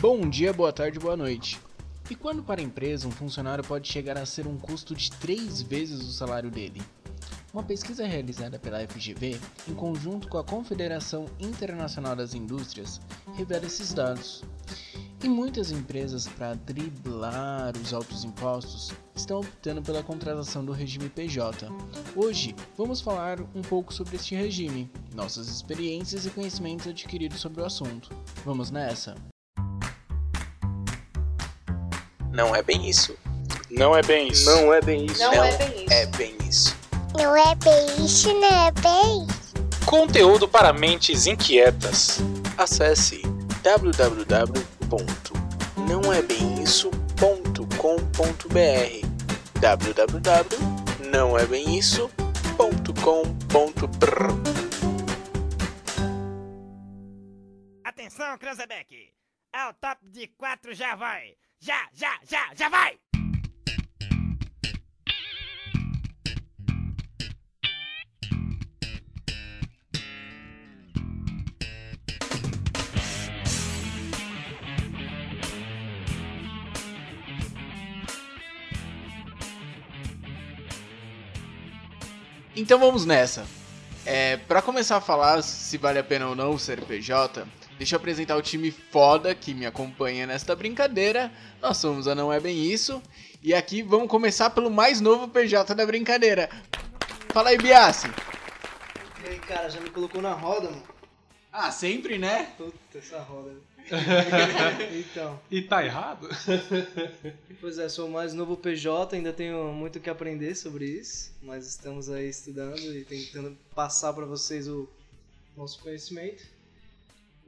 Bom dia, boa tarde, boa noite. E quando para a empresa um funcionário pode chegar a ser um custo de três vezes o salário dele? Uma pesquisa realizada pela FGV, em conjunto com a Confederação Internacional das Indústrias, revela esses dados. E muitas empresas, para driblar os altos impostos, estão optando pela contratação do regime PJ. Hoje, vamos falar um pouco sobre este regime, nossas experiências e conhecimentos adquiridos sobre o assunto. Vamos nessa? Não é bem isso. Não é bem isso. Não é bem isso. Não, é bem isso. É bem isso. Não é bem isso, não é bem isso. Conteúdo para mentes inquietas. Acesse www.nãoebemisso.com.br www.nãoebemisso.com.br Atenção, Cranzebeck! Ao top de quatro já vai! Já, já, já, já vai! Então vamos nessa. É, para começar a falar se vale a pena ou não ser PJ, deixa eu apresentar o time foda que me acompanha nesta brincadeira. Nós somos a Não É Bem Isso. E aqui vamos começar pelo mais novo PJ da brincadeira. Fala aí, Biassi. E aí, cara, já me colocou na roda, mano. Ah, sempre, né? Puta, essa roda. então, E tá errado? pois é, sou o mais novo PJ, ainda tenho muito o que aprender sobre isso, mas estamos aí estudando e tentando passar pra vocês o nosso conhecimento.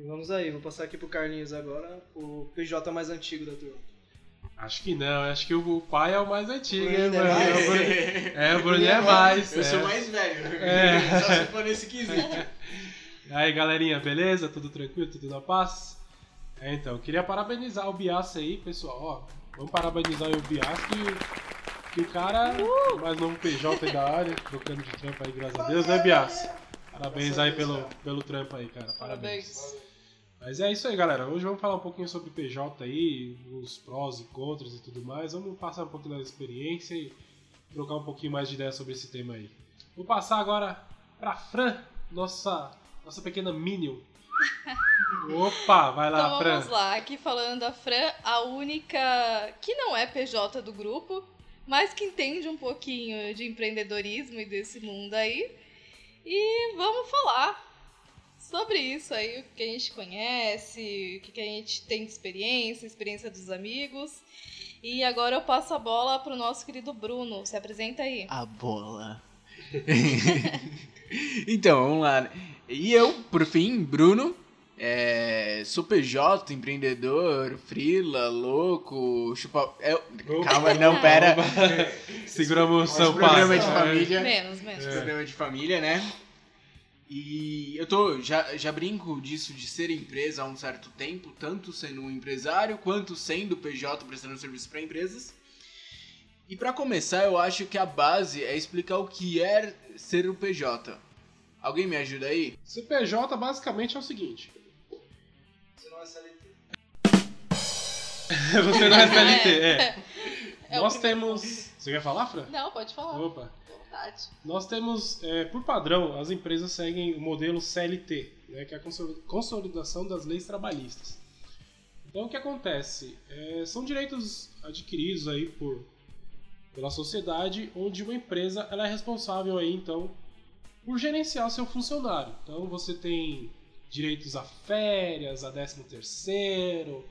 E vamos aí, vou passar aqui pro Carlinhos agora, o PJ mais antigo da turma. Acho que não, acho que o pai é o mais antigo, hein, Bruno é mano? É, o Bruno- É, o Bruno é mais. Eu é. sou mais velho. É. Só se for nesse quesito. Aí, galerinha, beleza? Tudo tranquilo? Tudo na paz? É, então, queria parabenizar o Bias aí, pessoal. Ó, vamos parabenizar aí o Bias que, que o cara é mais novo PJ aí da área, trocando de trampo aí, graças a Deus, né, Bias? Parabéns aí pelo, pelo trampo aí, cara. Parabéns. Mas é isso aí, galera. Hoje vamos falar um pouquinho sobre PJ aí, os prós e contras e tudo mais. Vamos passar um pouquinho da experiência e trocar um pouquinho mais de ideia sobre esse tema aí. Vou passar agora pra Fran, nossa, nossa pequena Minion. Opa, vai lá, Então Fran. vamos lá, aqui falando a Fran, a única que não é PJ do grupo, mas que entende um pouquinho de empreendedorismo e desse mundo aí. E vamos falar sobre isso aí, o que a gente conhece, o que a gente tem de experiência, experiência dos amigos. E agora eu passo a bola pro nosso querido Bruno. Se apresenta aí. A bola. então, vamos lá. né? E eu, por fim, Bruno, é, sou PJ, empreendedor, frila, louco, chupa... é, calma, não, pera. Seguramos o Esse São programa é de família. Menos, menos. Esse programa é de família, né? E eu tô, já, já brinco disso de ser empresa há um certo tempo, tanto sendo um empresário quanto sendo PJ prestando serviço para empresas. E para começar, eu acho que a base é explicar o que é ser o PJ. Alguém me ajuda aí? CPJ basicamente é o seguinte. Você não é CLT. Você não é CLT, é. É Nós temos. Você quer falar, Fran? Não, pode falar. Opa. Vontade. Nós temos, é, por padrão, as empresas seguem o modelo CLT, né, que é a consoli- consolidação das leis trabalhistas. Então, o que acontece? É, são direitos adquiridos aí por, pela sociedade, onde uma empresa ela é responsável aí, então, por gerenciar seu funcionário. Então, você tem direitos a férias, a 13 terceiro,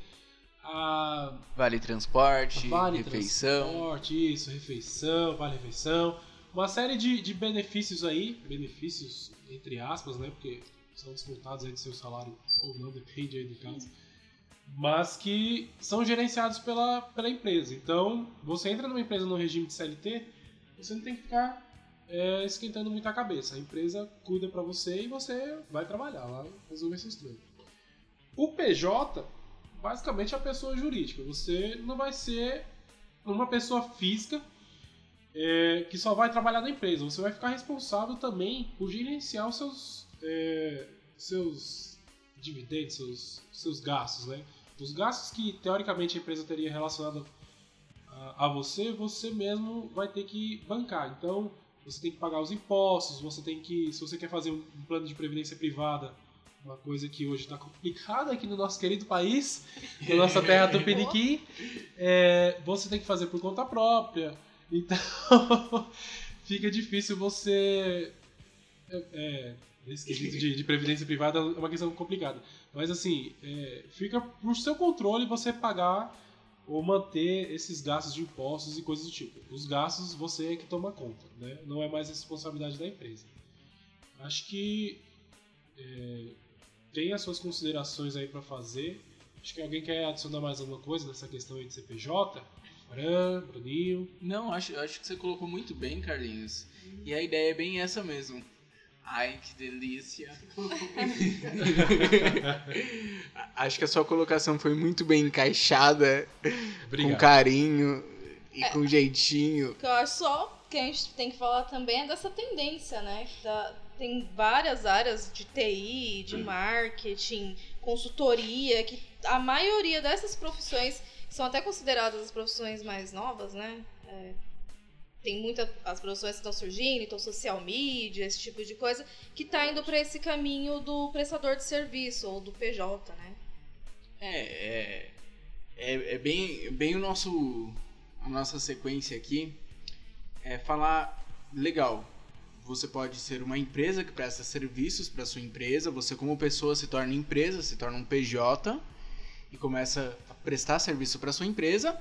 a Vale transporte, Vale refeição. transporte, isso, refeição, vale refeição. Uma série de, de benefícios aí, benefícios entre aspas, né? Porque são descontados aí do seu salário ou não, depende aí do caso. Mas que são gerenciados pela, pela empresa. Então, você entra numa empresa no regime de CLT, você não tem que ficar é, esquentando muita cabeça. A empresa cuida pra você e você vai trabalhar lá, resolver seus trampos. O PJ, basicamente é a pessoa jurídica. Você não vai ser uma pessoa física é, que só vai trabalhar na empresa. Você vai ficar responsável também por gerenciar os seus, é, seus dividendos, seus, seus gastos, né? Os gastos que teoricamente a empresa teria relacionado a, a você, você mesmo vai ter que bancar. Então, você tem que pagar os impostos, você tem que, se você quer fazer um, um plano de previdência privada, uma coisa que hoje está complicada aqui no nosso querido país, na nossa terra Tupiniquim, é, você tem que fazer por conta própria. Então, fica difícil você. É, é, esse quesito de, de previdência privada é uma questão complicada. Mas assim, é, fica por seu controle você pagar ou manter esses gastos de impostos e coisas do tipo. Os gastos você é que toma conta, né? não é mais responsabilidade da empresa. Acho que é, tem as suas considerações aí para fazer. Acho que alguém quer adicionar mais alguma coisa nessa questão aí de CPJ? Fran, Bruninho. Não, acho, acho que você colocou muito bem, Carlinhos. E a ideia é bem essa mesmo. Ai, que delícia. acho que a sua colocação foi muito bem encaixada, Obrigado. com carinho e É. com jeitinho. Que eu acho só que a gente tem que falar também é dessa tendência, né? Da- tem várias áreas de TI, de marketing, consultoria, que a maioria dessas profissões são até consideradas as profissões mais novas, né? É, tem muitas as profissões que estão surgindo, então social media, esse tipo de coisa, que tá indo para esse caminho do prestador de serviço ou do PJ, né? É, é, é, é bem, bem o nosso, a nossa sequência aqui. É falar, legal, você pode ser uma empresa que presta serviços para sua empresa, você como pessoa se torna empresa, se torna um PJ e começa a prestar serviço para sua empresa,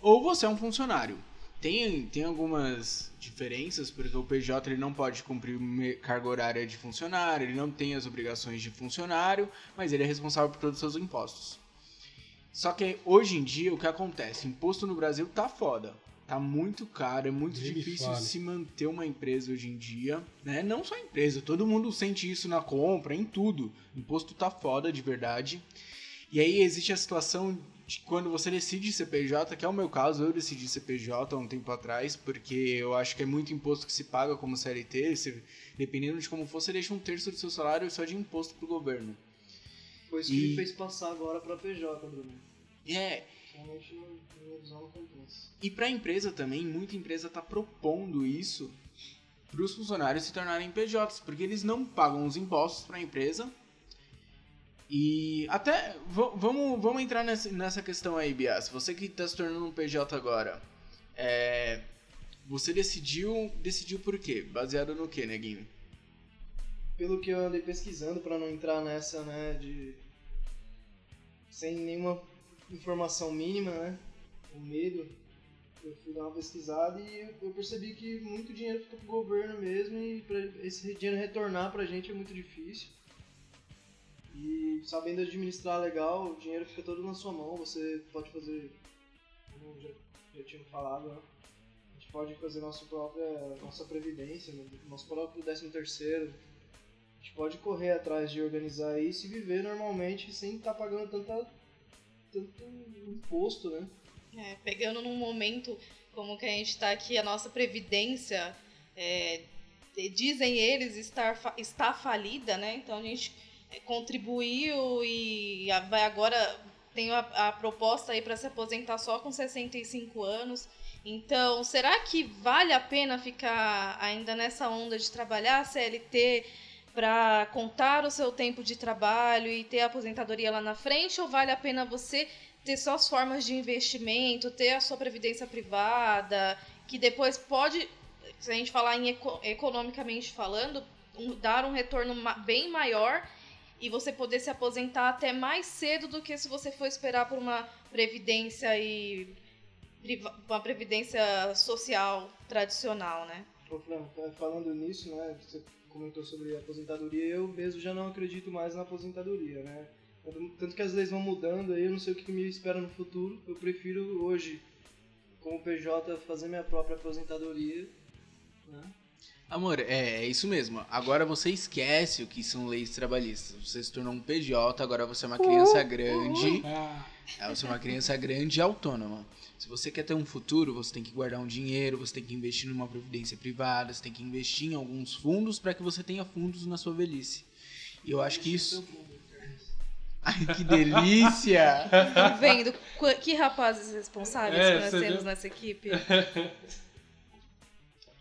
ou você é um funcionário. Tem, tem algumas diferenças, porque o PJ ele não pode cumprir carga horária de funcionário, ele não tem as obrigações de funcionário, mas ele é responsável por todos os seus impostos. Só que hoje em dia o que acontece? Imposto no Brasil tá foda. Tá muito caro, é muito difícil se manter uma empresa hoje em dia, né? Não só empresa, todo mundo sente isso na compra, em tudo. Imposto tá foda de verdade. E aí existe a situação de quando você decide CPJ, que é o meu caso, eu decidi CPJ há um tempo atrás, porque eu acho que é muito imposto que se paga como CLT, você, dependendo de como for, você deixa um terço do seu salário só de imposto pro governo. Foi isso E- que me fez passar agora pra PJ, Bruno. É, Realmente não, minha visão não compensa. E para a empresa também, muita empresa está propondo isso para os funcionários se tornarem PJs, porque eles não pagam os impostos para a empresa. E até vamos, vamos entrar nessa, nessa questão aí, Bias. Você que está se tornando um PJ agora, é, você decidiu decidiu por quê? Baseado no quê, neguinho? Pelo que eu andei pesquisando pra não entrar nessa, né, de sem nenhuma informação mínima, né, o medo, eu fui dar uma pesquisada e eu percebi que muito dinheiro fica pro governo mesmo e esse dinheiro retornar pra gente é muito difícil. E sabendo administrar legal, o dinheiro fica todo na sua mão, você pode fazer, como já, já tinha falado, né? A gente pode fazer nossa própria nossa previdência, né, nosso próprio 13 terceiro. A gente pode correr atrás de organizar isso e viver normalmente sem estar pagando tanta, tanto imposto, né? É, pegando num momento como que a gente está aqui, a nossa previdência, é, dizem eles, estar, está falida, né? Então a gente contribuiu e vai agora tem a, a proposta aí para se aposentar só com 65 anos. Então, será que vale a pena ficar ainda nessa onda de trabalhar CLT para contar o seu tempo de trabalho e ter a aposentadoria lá na frente ou vale a pena você ter suas formas de investimento, ter a sua previdência privada, que depois pode, se a gente falar em eco- economicamente falando, um- dar um retorno bem maior e você poder se aposentar até mais cedo do que se você for esperar por uma previdência e uma previdência social tradicional, né? Ô, Fran, fa- falando nisso, né, você comentou sobre aposentadoria, eu mesmo já não acredito mais na aposentadoria, né? Tanto que as leis vão mudando aí, eu não sei o que me espera no futuro, eu prefiro hoje, como PJ, fazer minha própria aposentadoria, né? Amor, é, é isso mesmo. Agora você esquece o que são leis trabalhistas. Você se tornou um PJ, agora você é uma criança grande. Ah, É, você é uma criança grande e autônoma. Se você quer ter um futuro, você tem que guardar um dinheiro, você tem que investir numa previdência privada, você tem que investir em alguns fundos para que você tenha fundos na sua velhice. E eu acho que isso. Ai, que delícia! Estão vendo qu- que rapazes responsáveis É, que nós temos viu? nessa equipe?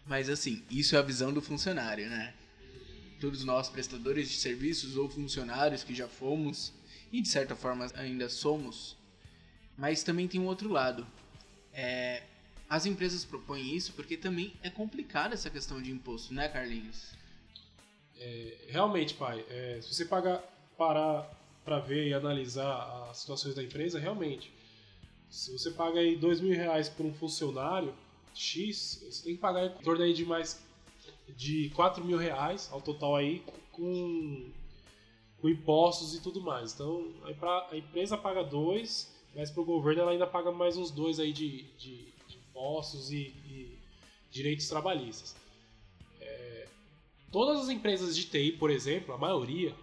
Mas assim, isso é a visão do funcionário, né? Todos nós, prestadores de serviços ou funcionários que já fomos, e de certa forma ainda somos, mas também tem um outro lado. É, as empresas propõem isso porque também é complicada essa questão de imposto, né, Carlinhos? Realmente, pai, é, se você pagar, parar para ver e analisar as situações da empresa, realmente, se você paga aí dois mil reais por um funcionário X, você tem que pagar em torno aí de mais de 4 mil reais ao total aí com, com impostos e tudo mais. Então a, empre- a empresa paga dois, mas para o governo ela ainda paga mais uns dois aí de, de- de impostos e, e direitos trabalhistas. É, todas as empresas de TI, por exemplo, a maioria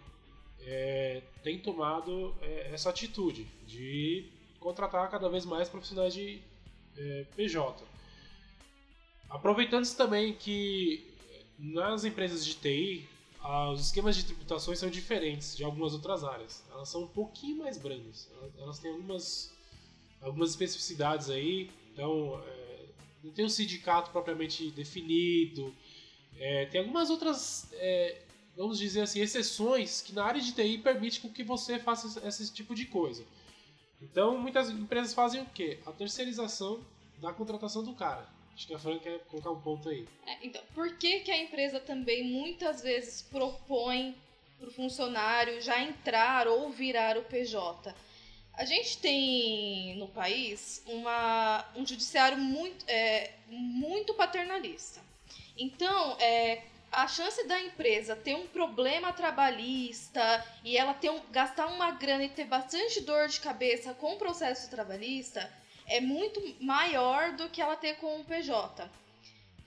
é, tem tomado é, essa atitude de contratar cada vez mais profissionais de é, PJ. Aproveitando-se também que nas empresas de TI, ah, os esquemas de tributações são diferentes de algumas outras áreas. Elas são um pouquinho mais brandas. Elas, têm algumas, algumas especificidades aí. Então, é, não tem um sindicato propriamente definido. É, tem algumas outras, é, vamos dizer assim, exceções que na área de TI permite que você faça esse tipo de coisa. Então, muitas empresas fazem o quê? A terceirização da contratação do cara. Acho que a Fran quer colocar um ponto aí. É, então, por que, que a empresa também muitas vezes propõe para o funcionário já entrar ou virar o PJ? A gente tem no país uma, um judiciário muito, é, muito paternalista. Então, é, a chance da empresa ter um problema trabalhista e ela ter um, gastar uma grana e ter bastante dor de cabeça com o processo trabalhista é muito maior do que ela ter com o PJ.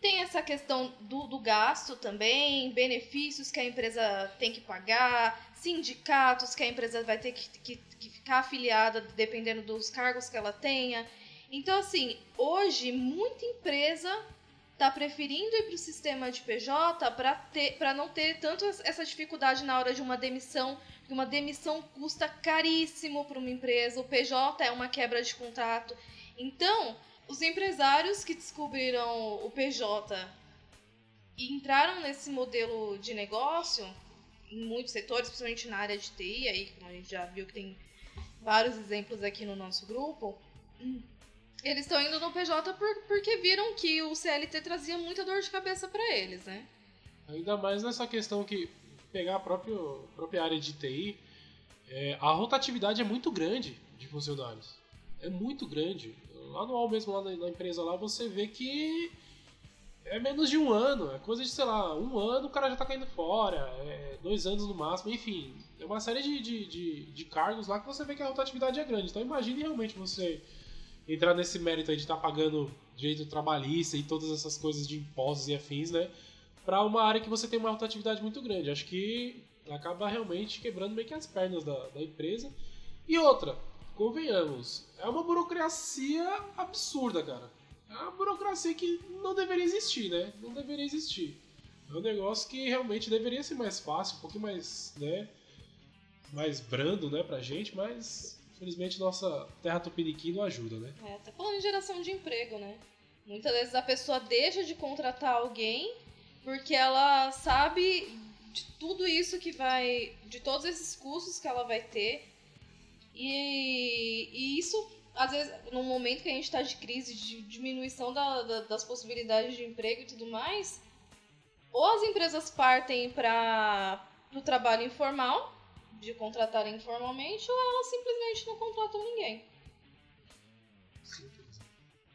Tem essa questão do, do gasto também, benefícios que a empresa tem que pagar, sindicatos que a empresa vai ter que, que, que ficar afiliada dependendo dos cargos que ela tenha. Então, assim, hoje muita empresa está preferindo ir para o sistema de PJ para não ter tanto essa dificuldade na hora de uma demissão, porque uma demissão custa caríssimo para uma empresa, o PJ é uma quebra de contrato. Então, os empresários que descobriram o PJ e entraram nesse modelo de negócio, em muitos setores, principalmente na área de TI, aí, como a gente já viu que tem vários exemplos aqui no nosso grupo, eles estão indo no PJ por- porque viram que o CLT trazia muita dor de cabeça para eles, né? Ainda mais nessa questão que pegar a própria, própria área de TI, é, a rotatividade é muito grande de funcionários. É muito grande. Lá no UOL mesmo, lá na, na empresa lá, você vê que é menos de um ano. É coisa de, sei lá, um ano o cara já tá caindo fora. É dois anos no máximo, enfim. É uma série de, de, de, de cargos lá que você vê que a rotatividade é grande. Então imagine realmente você entrar nesse mérito aí de estar pagando direito trabalhista e todas essas coisas de impostos e afins, né? Para uma área que você tem uma rotatividade muito grande. Acho que acaba realmente quebrando meio que as pernas da, da empresa. E outra, convenhamos, é uma burocracia absurda, cara. É uma burocracia que não deveria existir, né? Não deveria existir. É um negócio que realmente deveria ser mais fácil, um pouquinho mais, né? Mais brando, né, pra gente, mas infelizmente nossa terra tupiniquim não ajuda, né? É, tá falando em geração de emprego, né? Muitas vezes a pessoa deixa de contratar alguém porque ela sabe de tudo isso que vai. de todos esses custos que ela vai ter. E, e isso, às vezes, num momento que a gente está de crise, de diminuição da- da- das possibilidades de emprego e tudo mais, ou as empresas partem para o trabalho informal, de contratarem informalmente, ou elas simplesmente não contratam ninguém.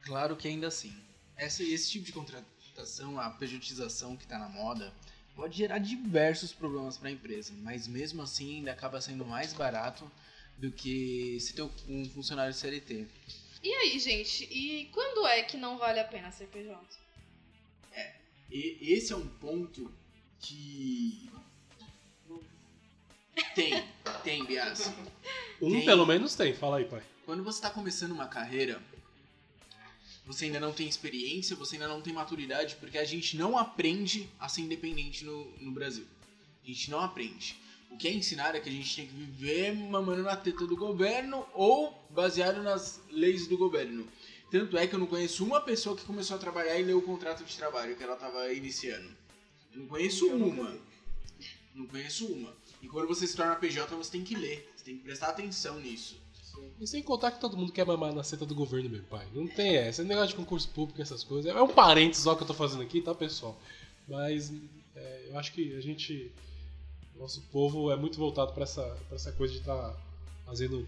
Claro que ainda assim, essa, esse tipo de contratação, a pejotização que está na moda, pode gerar diversos problemas para a empresa, mas mesmo assim ainda acaba sendo mais barato do que se ter um funcionário CLT. E aí, gente, e quando é que não vale a pena ser PJ? E esse é um ponto que. Tem, tem, Bias. Um Tem. pelo menos tem, fala aí, pai. Quando você está começando uma carreira, você ainda não tem experiência, você ainda não tem maturidade, porque a gente não aprende a ser independente no, no Brasil. A gente não aprende. O que é ensinar é que a gente tem que viver mamando na teta do governo ou baseado nas leis do governo. Tanto é que eu não conheço uma pessoa que começou a trabalhar e leu o contrato de trabalho que ela estava iniciando. Eu não conheço uma. Não conheço uma. E quando você se torna PJ, você tem que ler. Você tem que prestar atenção nisso. E sem contar que todo mundo quer mamar na seta do governo, meu pai. Não tem essa. Esse negócio de concurso público, essas coisas. É um parênteses só que eu tô fazendo aqui, tá, pessoal? Mas é, eu acho que a gente. Nosso povo é muito voltado pra essa, pra essa coisa de estar tá fazendo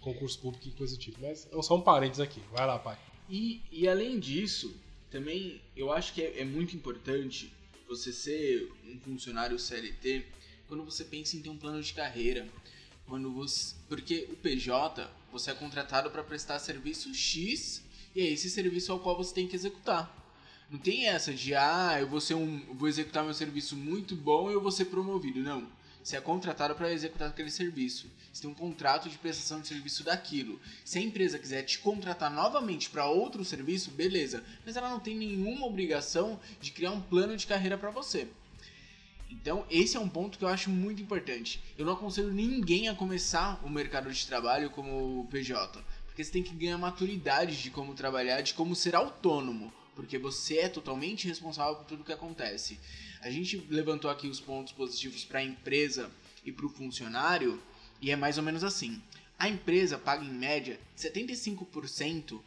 concurso público e coisa do tipo. Mas é só um parênteses aqui. Vai lá, pai. E, e além disso, também eu acho que é, é muito importante você ser um funcionário CLT quando você pensa em ter um plano de carreira. Quando você, porque o PJ, você é contratado para prestar serviço X e é esse serviço ao qual você tem que executar. Não tem essa de ah, eu vou ser um, vou executar meu serviço muito bom e eu vou ser promovido. Não. Você é contratado para executar aquele serviço. Você tem um contrato de prestação de serviço daquilo. Se a empresa quiser te contratar novamente para outro serviço, beleza. Mas ela não tem nenhuma obrigação de criar um plano de carreira para você. Então, esse é um ponto que eu acho muito importante. Eu não aconselho ninguém a começar o mercado de trabalho como PJ, porque você tem que ganhar maturidade de como trabalhar, de como ser autônomo, porque você é totalmente responsável por tudo que acontece. A gente levantou aqui os pontos positivos para a empresa e para o funcionário, e é mais ou menos assim. A empresa paga em média 75%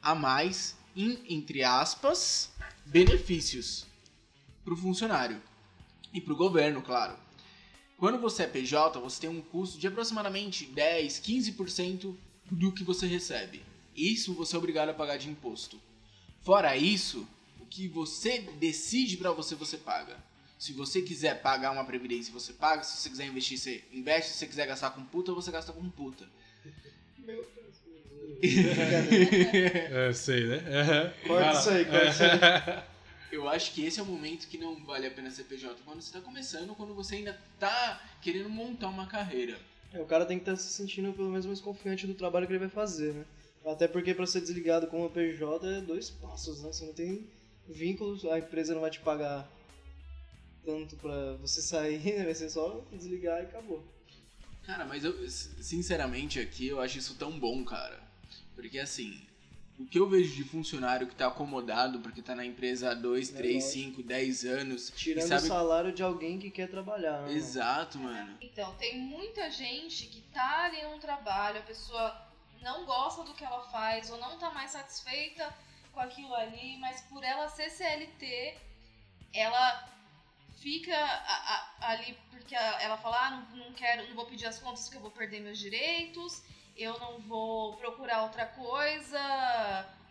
a mais em, entre aspas, benefícios para o funcionário e para o governo, claro. Quando você é PJ, você tem um custo de aproximadamente 10, 15% do que você recebe. Isso você é obrigado a pagar de imposto. Fora isso, que você decide para você, você paga. Se você quiser pagar uma previdência, você paga. Se você quiser investir, você investe. Se você quiser gastar com puta, você gasta com puta. Meu Deus. é, sei, né? Uhum. Corta isso aí, corta isso aí. Eu acho que esse é o momento que não vale a pena ser PJ. Quando você tá começando, quando você ainda tá querendo montar uma carreira. É, o cara tem que estar tá se sentindo pelo menos mais confiante do trabalho que ele vai fazer, né? Até porque para ser desligado como PJ é dois passos, né? Você não tem vínculos, a empresa não vai te pagar tanto pra você sair, vai ser só desligar e acabou. Cara, mas eu, sinceramente aqui, eu acho isso tão bom, cara. Porque assim, o que eu vejo de funcionário que tá acomodado porque tá na empresa há 2, 3, 5, 10 anos. Tirando sabe... o salário de alguém que quer trabalhar. Né, Exato, mano. Então, tem muita gente que tá ali num trabalho, a pessoa não gosta do que ela faz ou não tá mais satisfeita com aquilo ali, mas por ela ser CLT, ela fica a, a, ali porque ela fala, ah, não, não quero, não vou pedir as contas porque eu vou perder meus direitos, eu não vou procurar outra coisa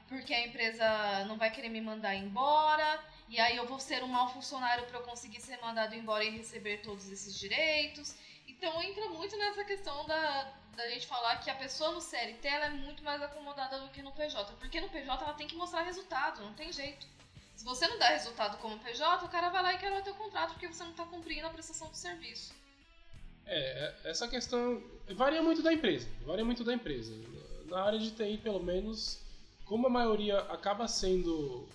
porque a empresa não vai querer me mandar embora, e aí eu vou ser um mau funcionário para eu conseguir ser mandado embora e receber todos esses direitos. Então entra muito nessa questão da, da gente falar que a pessoa no CLT ela é muito mais acomodada do que no PJ. Porque no PJ ela tem que mostrar resultado, não tem jeito. Se você não dá resultado como PJ, o cara vai lá e quer o teu contrato porque você não está cumprindo a prestação do serviço. É, essa questão varia muito da empresa. Varia muito da empresa. Na área de TI, pelo menos, como a maioria acaba sendo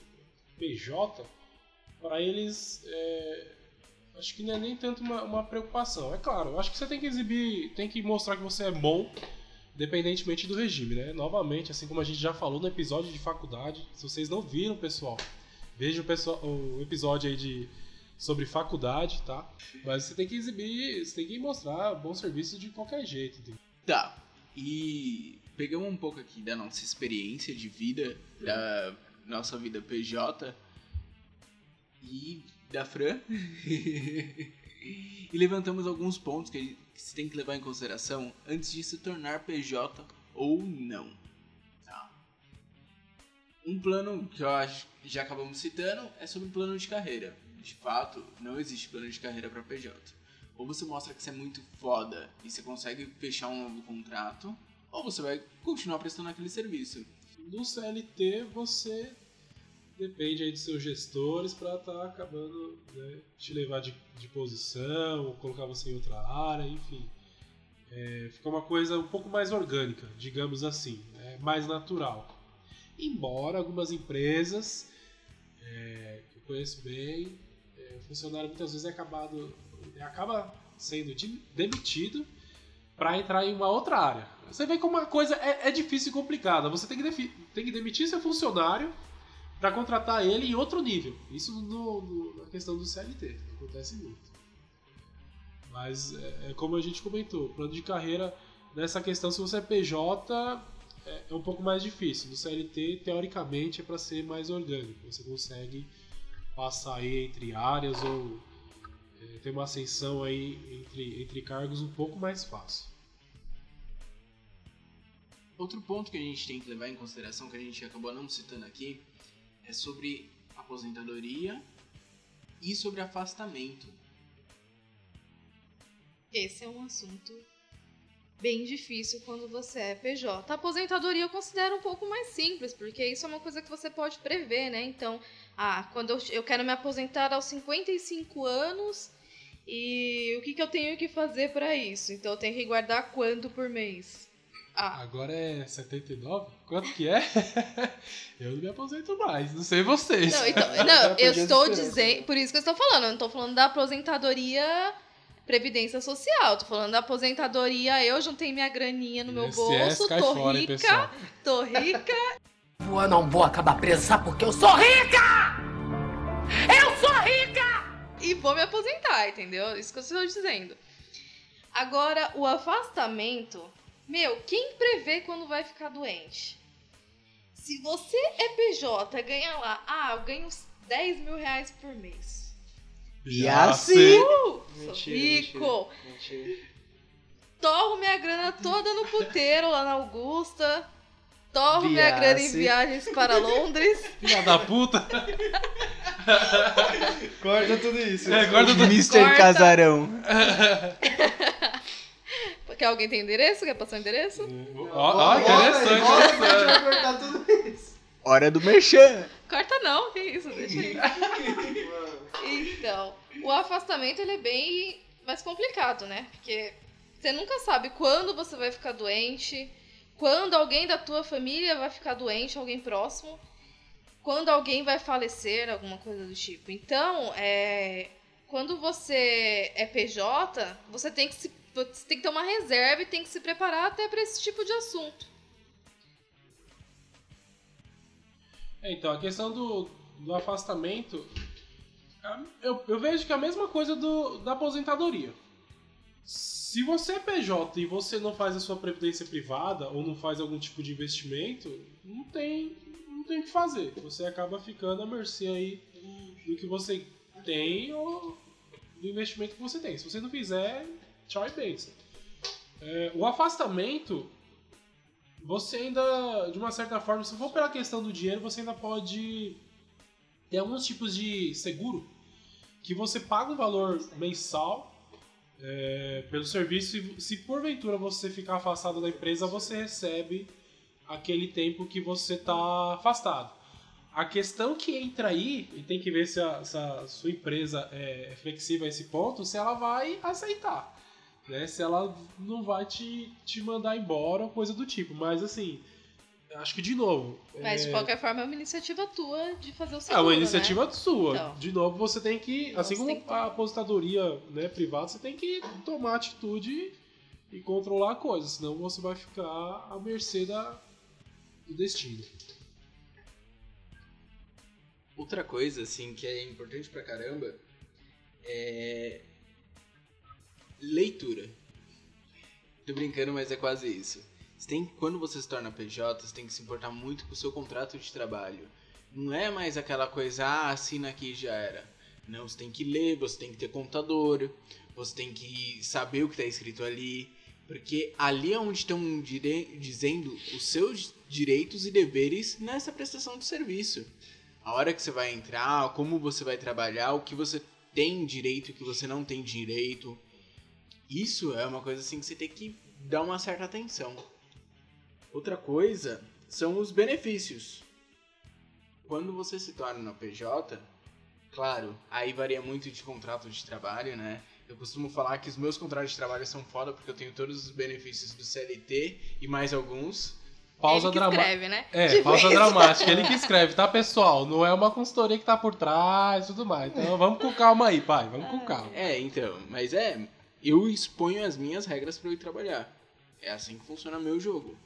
PJ, para eles é, acho que não é nem tanto uma, uma preocupação. É claro, acho que você tem que exibir, tem que mostrar que você é bom, independentemente do regime, né? Novamente, assim como a gente já falou no episódio de faculdade, se vocês não viram, pessoal, veja o, pessoal, o episódio aí de sobre faculdade, tá? Mas você tem que exibir, você tem que mostrar bom serviço de qualquer jeito. Entendeu? Tá. E pegamos um pouco aqui da nossa experiência de vida, da nossa vida PJ. E da Fran. e levantamos alguns pontos que se tem que levar em consideração antes de se tornar PJ ou não. Tá. Um plano que eu acho que já acabamos citando é sobre o plano de carreira. De fato, não existe plano de carreira para PJ. Ou você mostra que você é muito foda e você consegue fechar um novo contrato, ou você vai continuar prestando aquele serviço. No CLT você depende aí de seus gestores para estar tá acabando né, te levar de, de posição, ou colocar você em outra área, enfim. É, fica uma coisa um pouco mais orgânica, digamos assim, né, mais natural. Embora algumas empresas é, que eu conheço bem, o funcionário muitas vezes é acabado, acaba sendo de- demitido para entrar em uma outra área. Você vê como uma coisa é, é difícil e complicada. Você tem que, tem que demitir seu funcionário para contratar ele em outro nível. Isso no- no- na questão do CLT. Acontece muito. Mas é, é como a gente comentou, plano de carreira nessa questão, se você é PJ, é, é um pouco mais difícil. No CLT, teoricamente, é para ser mais orgânico. Você consegue passar aí entre áreas ou é, ter uma ascensão aí entre, entre cargos um pouco mais fácil. Outro ponto que a gente tem que levar em consideração, que a gente acabou não citando aqui, é sobre aposentadoria e sobre afastamento. Esse é um assunto bem difícil quando você é PJ. A aposentadoria eu considero um pouco mais simples, porque isso é uma coisa que você pode prever, né? Então, ah, quando eu, eu quero me aposentar aos 55 anos e o que, que eu tenho que fazer para isso? Então, eu tenho que guardar quanto por mês? Ah, Agora é 79? Quanto que é? eu não me aposento mais, não sei vocês. não, então, não, eu estou dizendo, por isso que eu estou falando, eu não estou falando da aposentadoria previdência social, tô falando da aposentadoria, eu juntei minha graninha no meu bolso, tô fora, rica, pessoal. tô rica, Eu não vou acabar presa porque eu sou rica! Eu sou rica! e vou me aposentar, entendeu? Isso que eu estou dizendo. Agora, o afastamento, meu, quem prevê quando vai ficar doente? Se você é PJ, ganha lá, ah, eu ganho uns 10 mil reais por mês. E assim-. Uh, Mentira, rico! Mentira, mentira. Torro minha grana toda no puteiro lá na Augusta. Torro minha Viace. grana em viagens para Londres. Filha da puta. Corta tudo isso. É, guarda do Mr. Corta. Casarão. Quer alguém ter endereço? Quer passar o endereço? Ó, ó, interessante. Bora, interessante. a gente vai cortar tudo isso. Hora do merchan. Corta não, que isso, deixa aí. Então, o afastamento ele é bem mais complicado, né? Porque você nunca sabe quando você vai ficar doente, quando alguém da tua família vai ficar doente, alguém próximo, quando alguém vai falecer, alguma coisa do tipo. Então, é, quando você é PJ, você tem que se você tem que ter uma reserva e tem que se preparar até para esse tipo de assunto. É, então, a questão do, do afastamento, eu, eu vejo que é a mesma coisa do, da aposentadoria. Se você é PJ e você não faz a sua previdência privada ou não faz algum tipo de investimento, não tem, não tem o que fazer. Você acaba ficando à mercê aí do que você tem ou do investimento que você tem. Se você não fizer, tchau e benção. É, o afastamento, você ainda, de uma certa forma, se for pela questão do dinheiro, você ainda pode ter alguns tipos de seguro que você paga um valor mensal é, pelo serviço e se porventura você ficar afastado da empresa, você recebe aquele tempo que você está afastado. A questão que entra aí, e tem que ver se a, se a sua empresa é é flexível a esse ponto, se ela vai aceitar né? Se ela não vai te, te mandar embora ou coisa do tipo. Mas assim, acho que de novo. Mas é, de qualquer forma é uma iniciativa tua de fazer o é seguro, uma né? iniciativa sua. Então. De novo, você tem que, Então, assim como tem a aposentadoria né, privada, você tem que tomar atitude e controlar a coisa, senão você vai ficar à mercê da, do destino. Outra coisa, assim, que é importante pra caramba é. Leitura. Tô brincando, mas é quase isso. Você tem, quando você se torna PJ, você tem que se importar muito com o seu contrato de trabalho. Não é mais aquela coisa, ah, assina aqui e já era. Não, você tem que ler, você tem que ter contador, você tem que saber o que está escrito ali. Porque ali é onde estão dire- dizendo os seus direitos e deveres nessa prestação de serviço a hora que você vai entrar, como você vai trabalhar, o que você tem direito o que você não tem direito. Isso é uma coisa assim que você tem que dar uma certa atenção. Outra coisa são os benefícios. Quando você se torna uma PJ, claro, aí varia muito de contrato de trabalho, né? Eu costumo falar que os meus contratos de trabalho são foda porque eu tenho todos os benefícios do CLT e mais alguns. Pausa Ele que dramática. escreve, né? É, Tipo pausa isso. dramática. Ele que escreve, tá, pessoal? Não é uma consultoria que tá por trás e tudo mais. Então vamos com calma aí, pai. Vamos com calma. É, então, mas é. eu exponho as minhas regras para eu ir trabalhar. É assim que funciona meu jogo.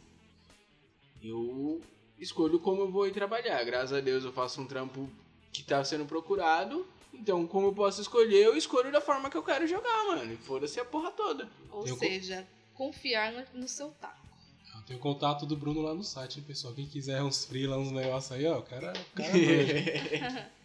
Eu escolho como eu vou ir trabalhar. Graças a Deus eu faço um trampo que tá sendo procurado. Então, como eu posso escolher, eu escolho da forma que eu quero jogar, mano. E foda-se a porra toda. Ou Eu co- seja, confiar no, seu taco. Eu tenho contato do Bruno lá no site, hein, pessoal. Quem quiser uns freela, uns negócios aí, ó, o cara, o cara manja.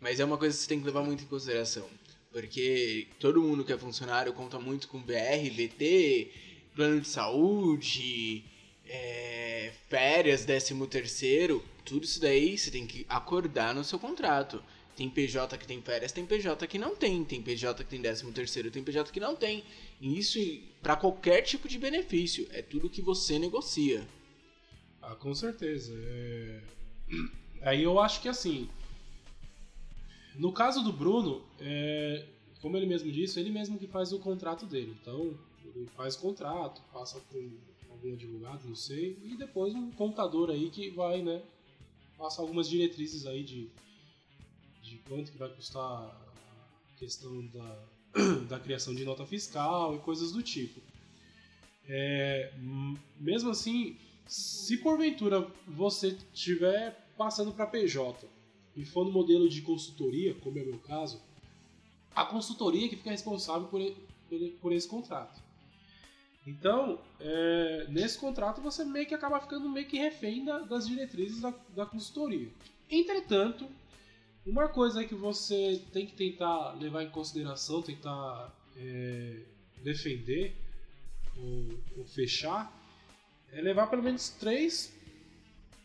Mas é uma coisa que você tem que levar muito em consideração. Porque todo mundo que é funcionário conta muito com BR, VT, plano de saúde, é, férias, décimo terceiro. Tudo isso daí você tem que acordar no seu contrato. Tem PJ que tem férias, tem PJ que não tem. Tem PJ que tem décimo terceiro, tem PJ que não tem. E isso para qualquer tipo de benefício. É tudo que você negocia. Ah, com certeza. É... Aí eu acho que assim. No caso do Bruno, é, como ele mesmo disse, ele mesmo que faz o contrato dele. Então, ele faz contrato, passa por algum advogado, não sei, e depois um contador aí que vai, né, passa algumas diretrizes aí de, de quanto que vai custar a questão da, da criação de nota fiscal e coisas do tipo. É, mesmo assim, se porventura você estiver passando para PJ e for no modelo de consultoria, como é o meu caso, a consultoria que fica responsável por, por por esse contrato. Então, é, nesse contrato você meio que acaba ficando meio que refém da- das diretrizes da, da consultoria. Entretanto, uma coisa que você tem que tentar levar em consideração, tentar é, defender ou, ou fechar, é levar pelo menos três,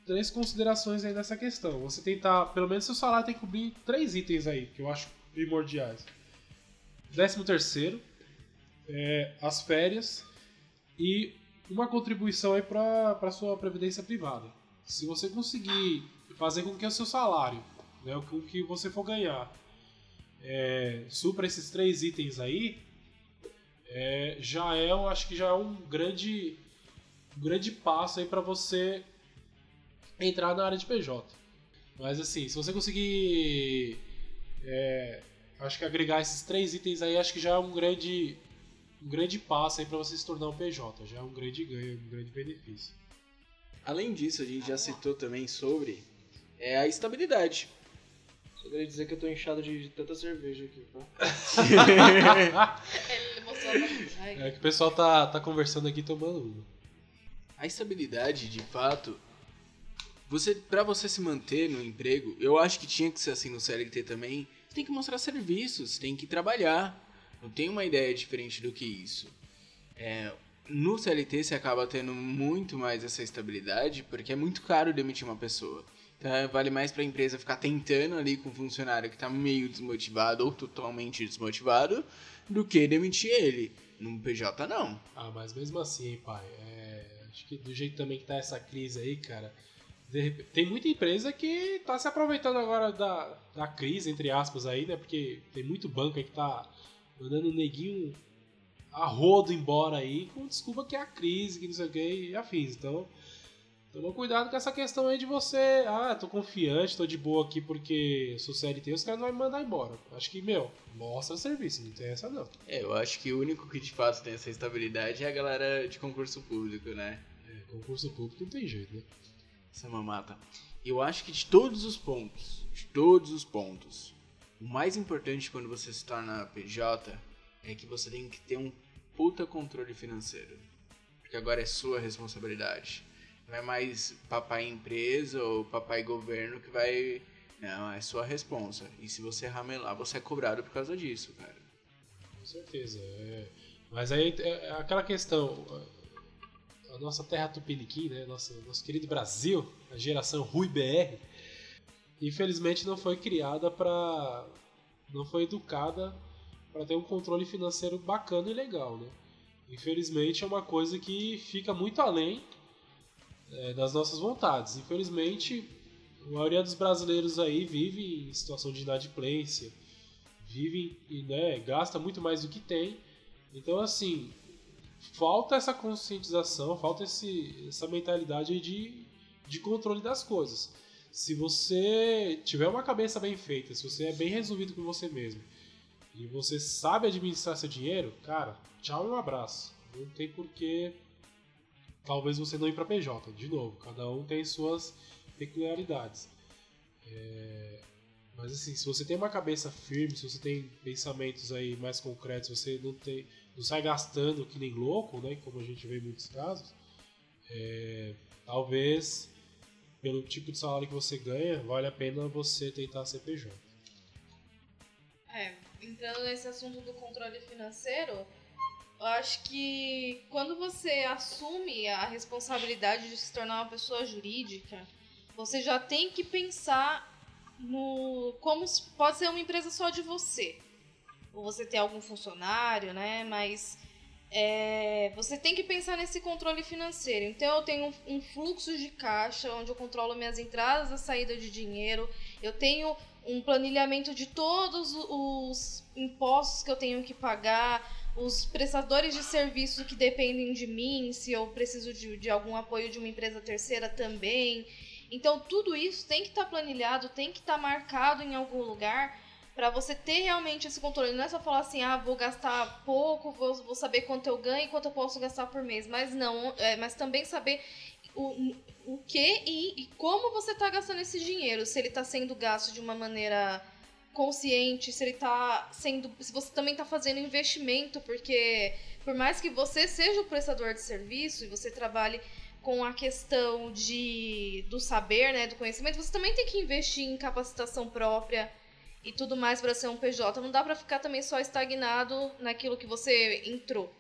três considerações aí nessa questão. Você tentar, pelo menos seu salário tem que cobrir três itens aí, que eu acho primordiais. Décimo terceiro, é, as férias e uma contribuição aí para sua previdência privada. Se você conseguir fazer com que o seu salário, né, com que você for ganhar, é, supra esses três itens aí, é, já é, eu acho que já é um grande, um grande passo aí para você entrar na área de PJ. Mas assim, se você conseguir, é, acho que agregar esses três itens aí, acho que já é um grande, um grande passo aí para você se tornar um PJ. Já é um grande ganho, um grande benefício. Além disso, a gente já citou também sobre é a estabilidade. Só queria dizer que eu tô inchado de, de tanta cerveja aqui, tá? Ele mostrou a barriga. Ai, É que o pessoal tá, tá conversando aqui tomando uma. A estabilidade, de fato, você para você se manter no emprego, eu acho que tinha que ser assim no CLT também. Você tem que mostrar serviços, tem que trabalhar. Não tem uma ideia diferente do que isso. É, no CLT você acaba tendo muito mais essa estabilidade, porque é muito caro demitir uma pessoa. Então é, vale mais para a empresa ficar tentando ali com um funcionário que está meio desmotivado ou totalmente desmotivado do que demitir ele. No PJ não. Ah, mas mesmo assim, pai, é, acho que do jeito também que tá essa crise aí, cara, tem muita empresa que tá se aproveitando agora da, da crise, entre aspas, aí, né? Porque tem muito banco aí que tá mandando o neguinho a rodo embora aí, com desculpa que é a crise, que não sei o que e afins. Então, toma cuidado com essa questão aí de você, ah, tô confiante, tô de boa aqui porque sou CLT, os caras não vão me mandar embora. Acho que, meu, mostra serviço, não tem essa não. É, eu acho que o único que de fato tem essa estabilidade é a galera de concurso público, né? É, concurso público não tem jeito, né? Essa mamata. Eu acho que de todos os pontos, de todos os pontos, o mais importante quando você se torna PJ é que você tem que ter um puta controle financeiro. Porque agora é sua responsabilidade. Não é mais papai empresa ou papai governo que vai. Não, é sua responsa. E se você ramelar, você é cobrado por causa disso, cara. Com certeza. é. Mas aí é aquela questão. A nossa terra tupiniquim, né? Nosso, nosso querido Brasil, a geração Rui BR, infelizmente não foi criada para. não foi educada para ter um controle financeiro bacana e legal, né? Infelizmente é uma coisa que fica muito além é, das nossas vontades. Infelizmente, a maioria dos brasileiros aí vive em situação de inadimplência, vive e né, gasta muito mais do que tem. Então, assim, falta essa conscientização, falta esse, essa mentalidade de, de controle das coisas. Se você tiver uma cabeça bem feita, se você é bem resolvido com você mesmo e você sabe administrar seu dinheiro, cara, tchau e um abraço. Não tem porquê talvez você não ir para PJ. De novo, cada um tem suas peculiaridades. É, Mas assim, se você tem uma cabeça firme, se você tem pensamentos aí mais concretos, você não tem, não sai gastando que nem louco, né? Como a gente vê em muitos casos. é, talvez pelo tipo de salário que você ganha, vale a pena você tentar ser PJ. É, entrando nesse assunto do controle financeiro, eu acho que quando você assume a responsabilidade de se tornar uma pessoa jurídica, você já tem que pensar no como pode ser uma empresa só de você. Ou você ter algum funcionário, né? Mas é, você tem que pensar nesse controle financeiro. Então eu tenho um, um fluxo de caixa onde eu controlo minhas entradas e saída de dinheiro. Eu tenho um planilhamento de todos os impostos que eu tenho que pagar, os prestadores de serviço que dependem de mim, se eu preciso de, de algum apoio de uma empresa terceira também. Então, tudo isso tem que estar planilhado, tem que estar marcado em algum lugar para você ter realmente esse controle. Não é só falar assim, ah, vou gastar pouco, vou, vou saber quanto eu ganho e quanto eu posso gastar por mês. Mas não, é, mas também saber o, o que e, e como você está gastando esse dinheiro. Se ele está sendo gasto de uma maneira consciente, se ele tá sendo. Se você também está fazendo investimento, porque por mais que você seja o prestador de serviço e você trabalhe com a questão de do saber, né, do conhecimento, você também tem que investir em capacitação própria e tudo mais para ser um PJ. Não dá para ficar também só estagnado naquilo que você entrou.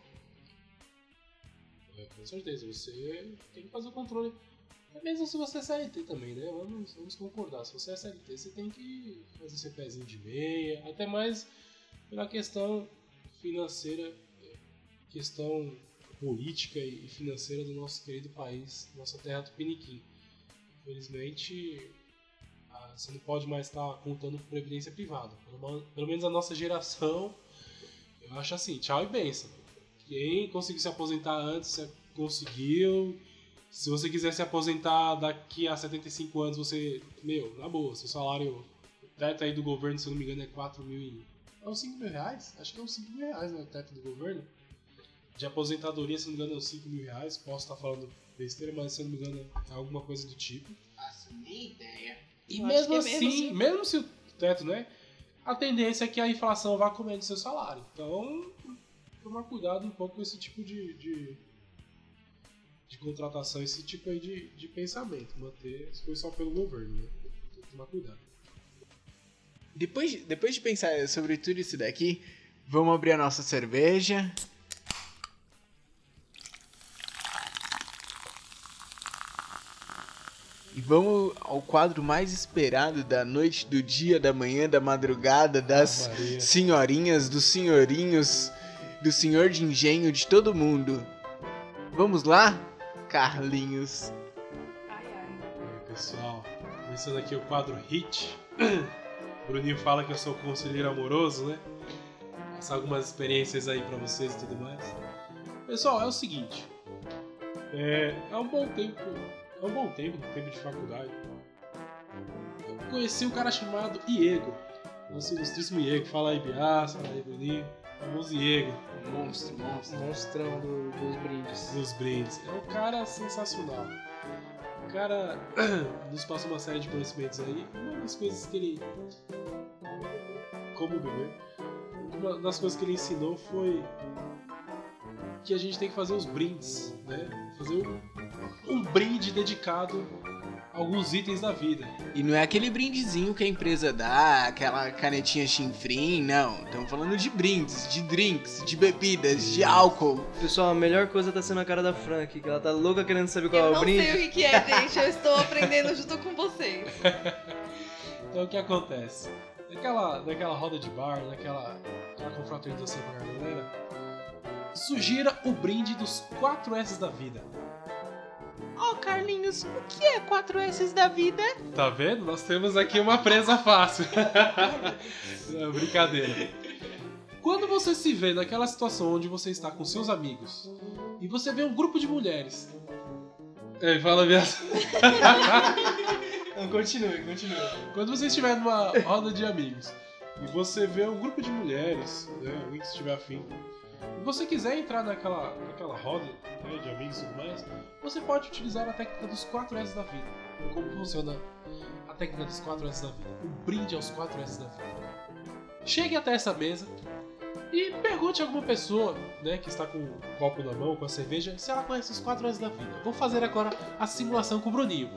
É, com certeza, você tem que fazer o controle. É mesmo se você é CLT também, né? Vamos, vamos concordar. Se você é CLT, você tem que fazer seu pezinho de meia, até mais pela questão financeira, questão política e financeira do nosso querido país, nossa terra tupiniquim. Infelizmente, ah, você não pode mais estar contando com previdência privada. Pelo, pelo menos a nossa geração, eu acho assim, tchau e benção. Quem conseguiu se aposentar antes, conseguiu. Se você quiser se aposentar daqui a 75 anos, você. Meu, na boa, seu salário. Teto aí do governo, se eu não me engano, é 4 mil e. É uns 5 mil reais? Acho que é uns 5 mil reais, né? O teto do governo. De aposentadoria, se não me engano, é uns 5 mil reais. Posso estar falando besteira, mas se não me engano, é alguma coisa do tipo. Faço nem ideia. E Eu mesmo acho que é assim, mesmo, mesmo se o teto, né? A tendência é que a inflação vá comendo seu salário. Então, tomar cuidado um pouco com esse tipo de, de, de contratação, esse tipo aí de, de pensamento. Manter as coisas só pelo governo, né? Tem que tomar cuidado. Depois, de- depois de pensar sobre tudo isso daqui, vamos abrir a nossa cerveja. Vamos ao quadro mais esperado da noite, do dia, da manhã, da madrugada, das senhorinhas, dos senhorinhos, do senhor de engenho, de todo mundo. Vamos lá, Carlinhos? Ai, ai. E aí, pessoal, começando aqui o quadro Hit. Bruninho fala que eu sou conselheiro amoroso, né? Passar algumas experiências aí pra vocês e tudo mais. Pessoal, é o seguinte. É, é um bom tempo. Um bom tempo, tempo de faculdade. Eu conheci um cara chamado Iego. Nosso ilustríssimo Iego. Fala aí, Bias, fala aí, Bruninho. Famoso Iego. Monstro, monstro. Monstrão do- dos brindes. dos brindes. É um cara sensacional. O cara nos passa uma série de conhecimentos aí. Uma das coisas que ele. Como beber. Uma das coisas que ele ensinou foi que a gente tem que fazer os brindes, né? Fazer um, um brinde dedicado a alguns itens da vida. E não é aquele brindezinho que a empresa dá, aquela canetinha chinfrim, não. Estamos falando de brindes, de drinks, de bebidas, de álcool. Pessoal, a melhor coisa tá sendo a cara da Fran aqui, que ela tá louca querendo saber qual Eu é o não brinde. sei o que é, gente. Eu estou aprendendo junto com vocês. Então o que acontece? Naquela, naquela roda de bar, naquela, naquela confraternização com a galera, sugira o brinde dos 4 S da vida. Ó, Carlinhos, o que é 4 S da vida? Tá vendo? Nós temos aqui uma presa fácil. Não, brincadeira. Quando você se vê naquela situação onde você está com seus amigos e você vê um grupo de mulheres. É, fala mesmo. Não, continue, continue. Quando você estiver numa roda de amigos e você vê um grupo de mulheres, né, alguém que estiver afim, e você quiser entrar naquela, naquela roda né, de amigos e tudo mais, você pode utilizar a técnica dos 4 S da vida. Como funciona a técnica dos 4 S da vida? O brinde aos 4 S da vida. Chegue até essa mesa e pergunte a alguma pessoa né, que está com o copo na mão, com a cerveja, se ela conhece os 4 S da vida. Vou fazer agora a simulação com o Bruninho.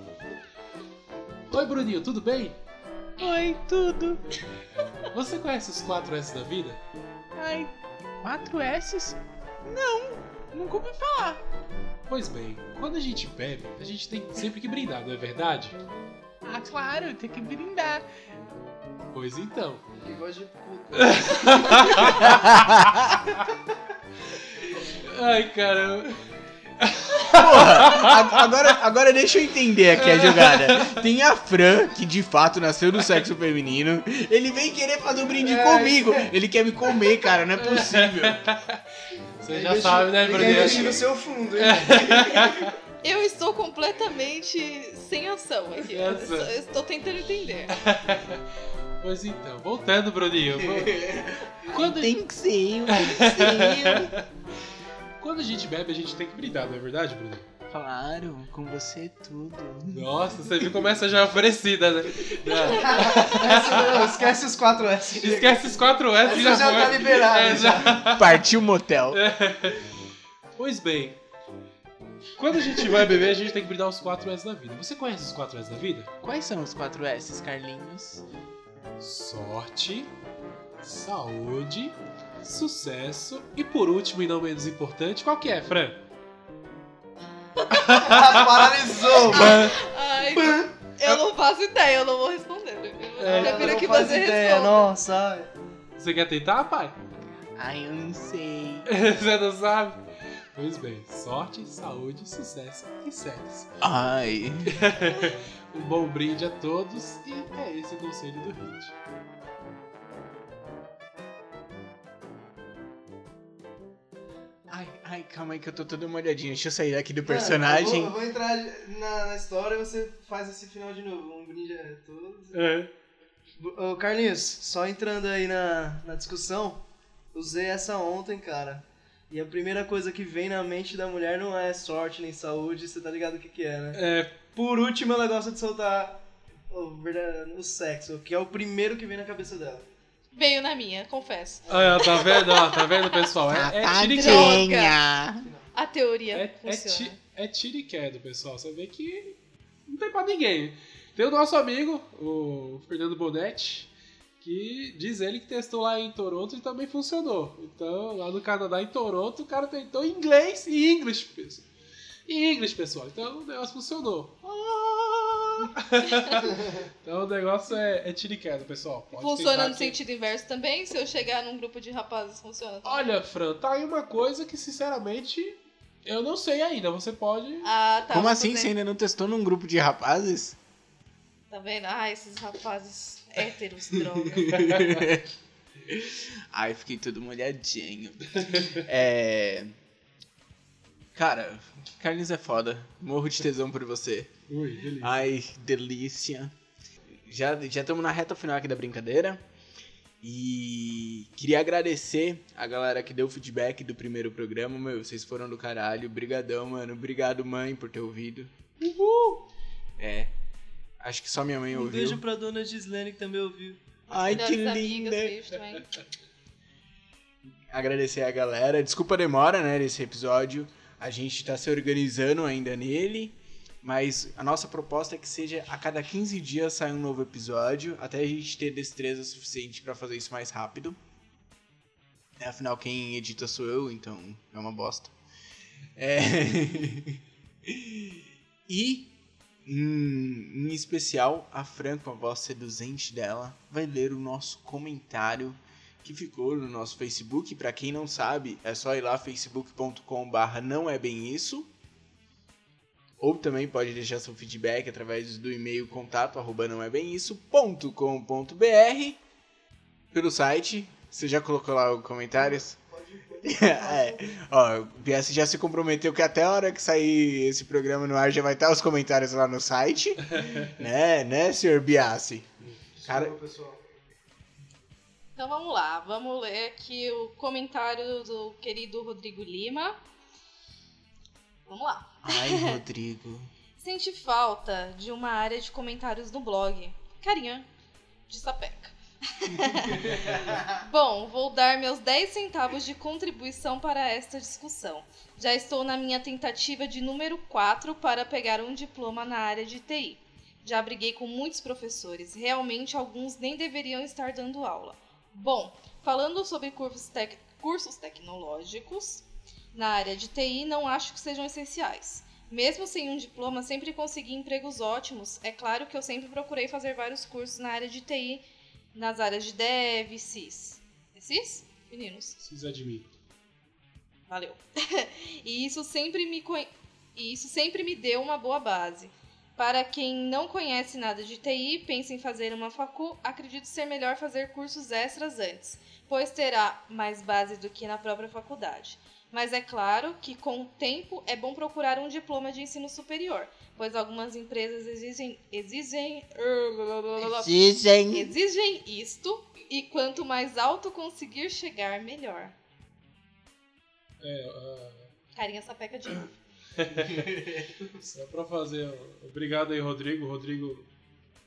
Oi, Bruninho, tudo bem? Oi, tudo. Você conhece os 4 S da vida? Ai, 4 S's? Não, nunca ouvi falar. Pois bem, quando a gente bebe, a gente tem sempre que brindar, não é verdade? Ah, claro, tem que brindar. Pois então. Que voz de puta. Ai, cara. Porra, agora, agora deixa eu entender aqui a jogada. Tem a Fran, que de fato nasceu do sexo feminino. Ele vem querer fazer um brinde É, comigo. Ele quer me comer, cara, não é possível. Você já sabe, né, Ele quer Bruninho? investir no seu fundo, hein? Eu estou completamente sem ação aqui. Estou- eu estou tentando entender. Pois então, voltando, Bruninho. Quando, Tem que ser, tem que ser. Quando a gente bebe, a gente tem que brindar, não é verdade, Bruno? Claro, com você tudo. Nossa, você viu como essa já é oferecida, né? Esquece os 4 S. Esquece os 4 S Essa já, já foi. tá liberada, É, já. Partiu o motel. Pois bem, quando a gente vai beber, a gente tem que brindar os 4 S da vida. Você conhece os 4 S da vida? Quais são os 4 S's, Carlinhos? Sorte, saúde, sucesso e por último e não menos importante, qual que é, Fran? Paralisou, mano. Ai, eu não faço ideia, eu não vou responder. Eu É, prefiro Não que você ideia, responda. Nossa. Você quer tentar, pai? Ai, eu não sei. Você não sabe? Pois bem, sorte, saúde, sucesso e sexo. Ai. Um bom brinde a todos e é esse o conselho do Hit. Ai, ai, calma aí que eu tô todo molhadinho. Deixa eu sair daqui do Mano, Eu personagem. vou, eu vou entrar na, na história e você faz esse final de novo. Um brinde a todos. É. Ô, Carlinhos, só entrando aí na, na discussão, usei essa ontem, cara. E a primeira coisa que vem na mente da mulher não é sorte nem saúde, você tá ligado o que, que é, né? É, Por último, ela gosta de soltar o, o sexo, que é o primeiro que vem na cabeça dela. Veio na minha, confesso. Olha, ó, tá vendo? Ó, tá vendo, pessoal? É, é tiriqué. Safadinha. A teoria É, é, funciona. ti, é tiriqué, pessoal. Você vê que não tem pra ninguém. Tem o nosso amigo, o Fernando Bonetti, que diz ele que testou lá em Toronto e também funcionou. Então, lá no Canadá, em Toronto, o cara tentou inglês e inglês, pessoal. E inglês, pessoal. Então, o negócio funcionou. então, o negócio é, é tiriqué, pessoal. Pode Funciona no que- sentido inverso também? Se eu chegar num grupo de rapazes, funciona também? Olha, Fran, tá aí uma coisa que, sinceramente, eu não sei ainda. Você pode... Ah, tá. Como assim? fazer- Você ainda não testou num grupo de rapazes? Tá vendo? Ah, esses rapazes héteros, droga. Ai, fiquei todo molhadinho. É. Cara, Carlinhos é foda. Morro de tesão por você. Ui, delícia. Ai, delícia. Já já estamos na reta final aqui da brincadeira. E queria agradecer a galera que deu feedback do primeiro programa, meu, vocês foram do caralho. Brigadão, mano. Obrigado, mãe, por ter ouvido. Uhul! É. Acho que só minha mãe Um ouviu. beijo pra dona Gislene que também ouviu. Ai, que linda. beijo também. agradecer a galera. Desculpa a demora, né, desse episódio. A gente tá se organizando ainda nele. Mas a nossa proposta é que seja a cada 15 dias saia um novo episódio, até a gente ter destreza suficiente pra fazer isso mais rápido. É, Afinal, quem edita sou eu, então é uma bosta. É... e, em especial, a Fran, com a voz seduzente dela, vai ler o nosso comentário que ficou no nosso Facebook. Pra quem não sabe, é só ir lá facebook.com/barra não é bem isso. Ou também pode deixar seu feedback através do e-mail contato arroba não é bem isso.com.br pelo site. Você já colocou lá os comentários? é, ó, o PS já se comprometeu que até a hora que sair esse programa no ar já vai estar os comentários lá no site. né, né, senhor Biassi? Cara. Então vamos lá, vamos ler aqui o comentário do querido Rodrigo Lima. Vamos lá. Ai, Rodrigo. Sente falta de uma área de comentários no blog. Carinha de sapeca. Bom, vou dar meus 10 centavos de contribuição para esta discussão. Já estou na minha tentativa de número 4 para pegar um diploma na área de TI. Já briguei com muitos professores, realmente alguns nem deveriam estar dando aula. Bom, falando sobre cursos, tec- cursos tecnológicos na área de TI, não acho que sejam essenciais. Mesmo sem um diploma, sempre consegui empregos ótimos. É claro que eu sempre procurei fazer vários cursos na área de TI, nas áreas de Dev, CIS. É CIS? Meninos. Precisa de mim. Valeu. e isso sempre me e isso sempre me deu uma boa base. Para quem não conhece nada de TI, pensa em fazer uma facu, acredito ser melhor fazer cursos extras antes, pois terá mais base do que na própria faculdade. Mas é claro que com o tempo é bom procurar um diploma de ensino superior, pois algumas empresas exigem exigem Dizem. exigem isto e quanto mais alto conseguir chegar, melhor. É, ah, Carinha sapeca de novo. Só pra fazer. Obrigado aí, Rodrigo. Rodrigo,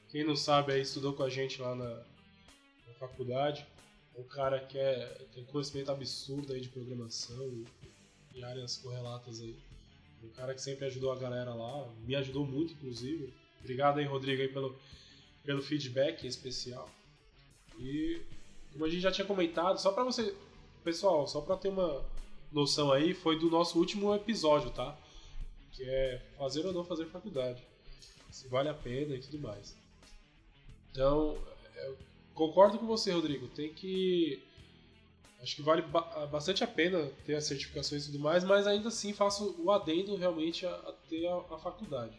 quem não sabe, aí estudou com a gente lá na, na faculdade. É um cara que é, tem conhecimento absurdo aí de programação e, e áreas correlatas aí. Um cara que sempre ajudou a galera lá, me ajudou muito, inclusive. Obrigado aí, Rodrigo, aí, pelo, pelo feedback especial. E como a gente já tinha comentado, só pra você. Pessoal, só pra ter uma noção aí, foi do nosso último episódio, tá? que é fazer ou não fazer faculdade, se vale a pena e tudo mais. Então, eu concordo com você, Rodrigo. Tem que. Acho que vale ba- bastante a pena ter as certificações e tudo mais, mas ainda assim faço o adendo realmente a, a ter a, a faculdade.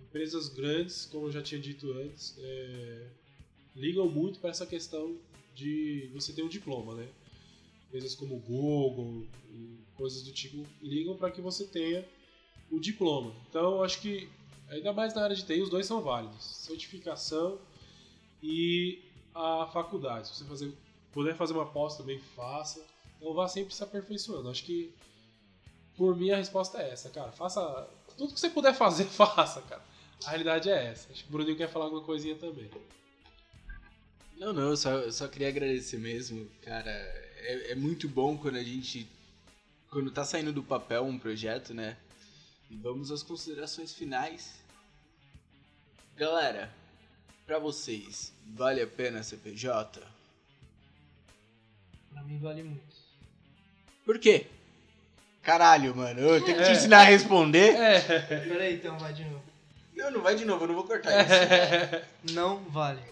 Empresas grandes, como eu já tinha dito antes, é, ligam muito para essa questão de você ter um diploma, né? Empresas como Google coisas do tipo ligam para que você tenha o diploma. Então, acho que, ainda mais na área de TI, os dois são válidos: certificação e a faculdade. Se você fazer, puder fazer uma pós também, faça. Então, vá sempre se aperfeiçoando. Acho que, por mim, a resposta é essa, cara. Faça tudo que você puder fazer, faça, cara. A realidade é essa. Acho que o Bruninho quer falar alguma coisinha também. Não, não, eu só, eu só queria agradecer mesmo, cara. É, é muito bom quando a gente. Quando tá saindo do papel um projeto, né? E vamos às considerações finais. Galera, pra vocês, vale a pena ser PJ? Pra mim vale muito. Por quê? Caralho, mano, eu tenho que te ensinar a responder? Pera aí, então, vai de novo. Não, não vai de novo, eu não vou cortar isso. Não vale.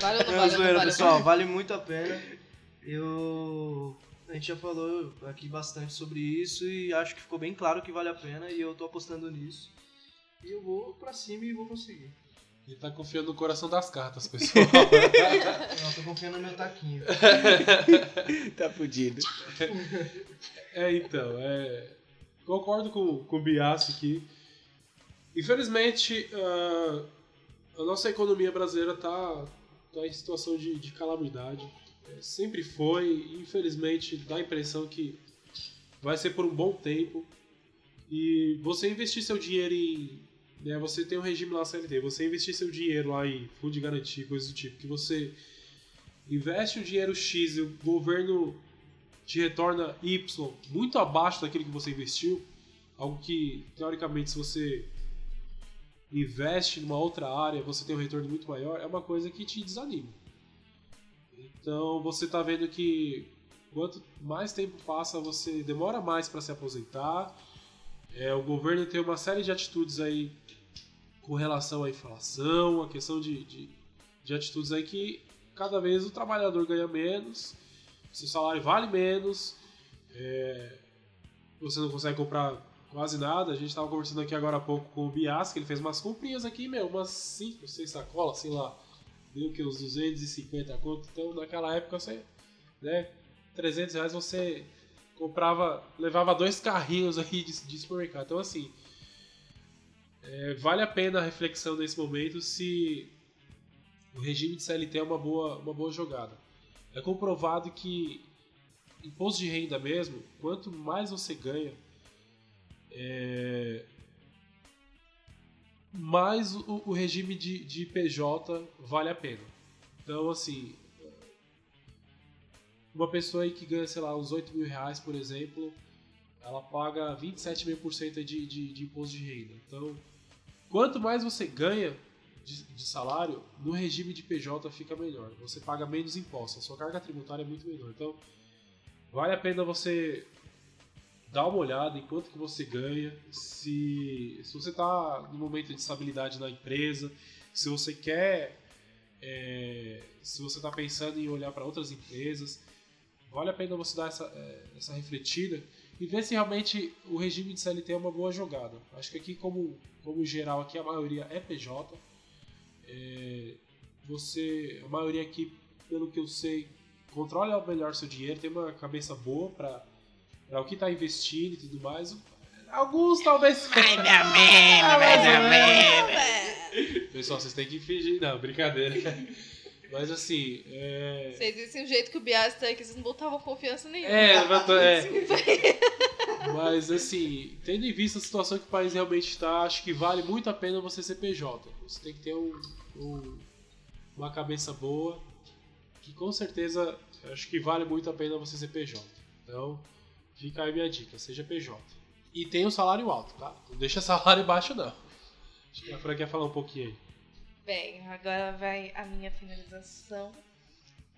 Vale ou não Não, vale? zoeira, vale, pessoal, vale muito a pena. Eu. A gente já falou aqui bastante sobre isso e acho que ficou bem claro que vale a pena e eu tô apostando nisso. E eu vou pra cima e vou conseguir. Ele tá confiando no coração das cartas, pessoal. Não, tô confiando no meu taquinho. tá fudido. É, então, é, concordo com, com o Biassi aqui. Infelizmente, ah, a nossa economia brasileira tá, tá em situação de, de calamidade. É, sempre foi, e infelizmente dá a impressão que vai ser por um bom tempo. E você investir seu dinheiro em. Né, você tem um regime lá CLT, você investir seu dinheiro lá em fundo de garantia, coisas do tipo, que você investe o dinheiro X e o governo te retorna Y muito abaixo daquilo que você investiu, algo que, teoricamente, se você investe numa outra área, você tem um retorno muito maior, é uma coisa que te desanima. Então, você está vendo que quanto mais tempo passa, você demora mais para se aposentar. É, o governo tem uma série de atitudes aí com relação à inflação, a questão de, de, de atitudes aí que cada vez o trabalhador ganha menos seu salário vale menos, é, você não consegue comprar quase nada. A gente estava conversando aqui agora há pouco com o Bias, que ele fez umas comprinhas aqui, meu, umas 5, 6 sacolas, sei lá, deu que uns 250 conto. Então, naquela época, você, né, 300 reais você comprava, levava dois carrinhos aí de, de supermercado. Então, assim, é, vale a pena a reflexão nesse momento se o regime de CLT é uma boa, uma boa jogada. É comprovado que imposto de renda mesmo, quanto mais você ganha, é, mais o, o regime de, de PJ vale a pena. Então, assim, uma pessoa aí que ganha, sei lá, uns 8 mil reais, por exemplo, ela paga 27,5% de, de, de imposto de renda. Então, quanto mais você ganha de, de, salário, no regime de PJ fica melhor. Você paga menos impostos, a sua carga tributária é muito menor. Então, vale a pena você dar uma olhada em quanto que você ganha, se, se você está no momento de estabilidade na empresa, se você quer, é, se você está pensando em olhar para outras empresas, vale a pena você dar essa, é, essa refletida e ver se realmente o regime de CLT é uma boa jogada. Acho que aqui, como, como geral, aqui a maioria é PJ. É, você, a maioria aqui, pelo que eu sei, controla melhor seu dinheiro, tem uma cabeça boa para para o que está investindo e tudo mais. Alguns talvez. Mais ou menos, mais ou menos. Pessoal, vocês têm que fingir. Não, brincadeira. Mas assim. É... Vocês dizem o jeito que o Bias tá aqui, vocês não botavam confiança nenhuma. É, é. Mas assim, tendo em vista a situação que o país realmente está, acho que vale muito a pena você ser PJ. Você tem que ter um, um, uma cabeça boa, que com certeza acho que vale muito a pena você ser PJ. Então, Fica aí minha dica, seja PJ. E tem um salário alto, tá? Não deixa salário baixo, não. Acho que a Fran quer falar um pouquinho aí. Bem, agora vai a minha finalização.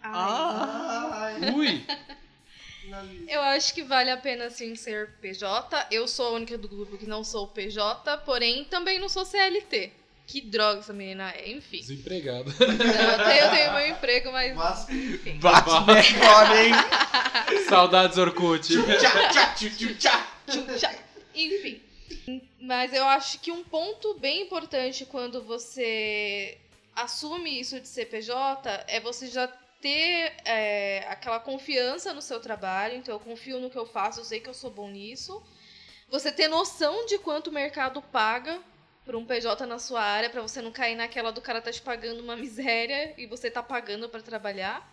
Ai. Ui! Eu acho que vale a pena sim ser PJ. Eu sou a única do grupo que não sou PJ, porém também não sou CLT. Que droga essa menina é, enfim. Desempregado. Eu tenho, eu tenho meu emprego, mas. Mas- Enfim. Bate foda, hein? Saudades Orkut. Tchau. Enfim. Mas eu acho que um ponto bem importante quando você assume isso de CPJ é você já ter é, aquela confiança no seu trabalho. Então, eu confio no que eu faço, eu sei que eu sou bom nisso. Você ter noção de quanto o mercado paga por um PJ na sua área, para você não cair naquela do cara tá te pagando uma miséria e você tá pagando para trabalhar.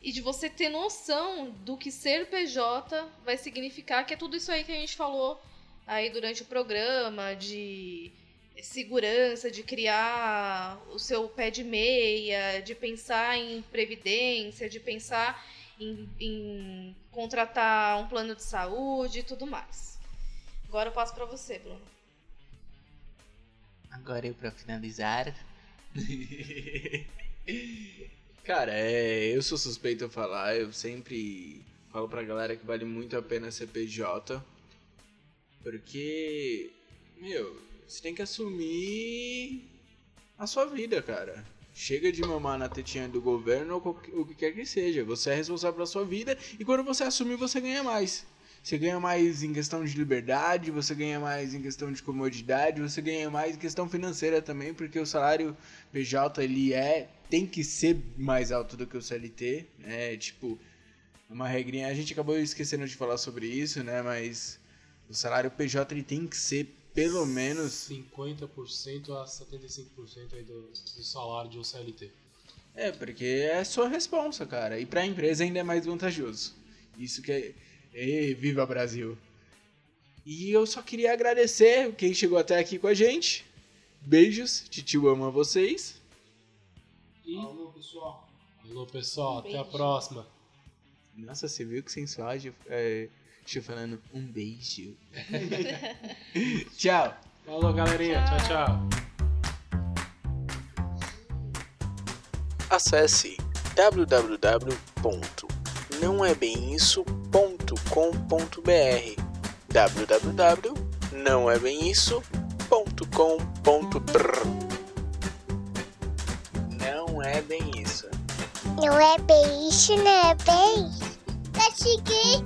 E de você ter noção do que ser PJ vai significar, que é tudo isso aí que a gente falou aí durante o programa, de segurança, de criar o seu pé de meia, de pensar em previdência, de pensar em, em contratar um plano de saúde e tudo mais. Agora eu passo para você, Bruno. Agora eu pra finalizar. Cara, é, eu sou suspeito a falar, eu sempre falo pra galera que vale muito a pena ser PJ. Porque, meu, você tem que assumir a sua vida, cara. Chega de mamar na tetinha do governo ou o que quer que seja. Você é responsável pela sua vida e quando você assumir, você ganha mais. Você ganha mais em questão de liberdade, você ganha mais em questão de comodidade, você ganha mais em questão financeira também, porque o salário PJ ele é tem que ser mais alto do que o CLT, né? Tipo, uma regrinha, a gente acabou esquecendo de falar sobre isso, né? Mas o salário PJ ele tem que ser pelo menos 50% a 75% aí do, do salário de um CLT. É, porque é sua responsa, cara. E pra empresa ainda é mais vantajoso. Isso que é. Ê, viva Brasil! E eu só queria agradecer quem chegou até aqui com a gente. Beijos, titio ama vocês. E, Alô, pessoal. alô pessoal, até a próxima. Nossa, você viu que sensual? É, Deixa eu falando um beijo. Tchau. Falou, galerinha. Tchau, tchau. Acesse www.nãoebemisso.com.br www.nãoebemisso.com.br Não é bem isso. Não é bem isso, não é bem? Pra seguir